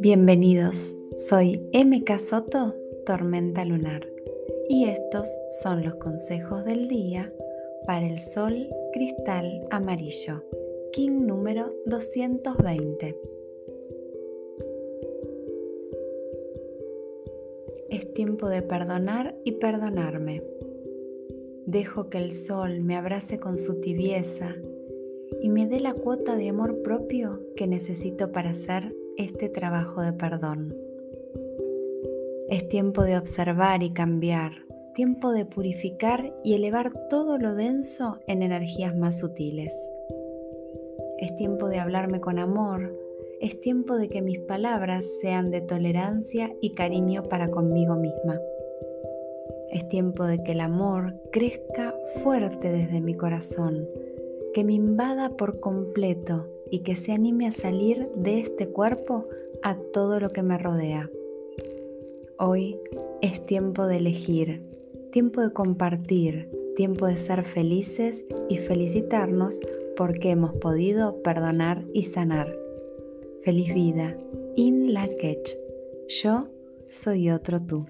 Bienvenidos, soy MK Soto, Tormenta Lunar, y estos son los consejos del día para el Sol Cristal Amarillo, King número 220. Es tiempo de perdonar y perdonarme. Dejo que el sol me abrace con su tibieza y me dé la cuota de amor propio que necesito para hacer este trabajo de perdón. Es tiempo de observar y cambiar, tiempo de purificar y elevar todo lo denso en energías más sutiles. Es tiempo de hablarme con amor, es tiempo de que mis palabras sean de tolerancia y cariño para conmigo misma. Es tiempo de que el amor crezca fuerte desde mi corazón, que me invada por completo y que se anime a salir de este cuerpo a todo lo que me rodea. Hoy es tiempo de elegir, tiempo de compartir, tiempo de ser felices y felicitarnos porque hemos podido perdonar y sanar. Feliz vida. In la Yo soy otro tú.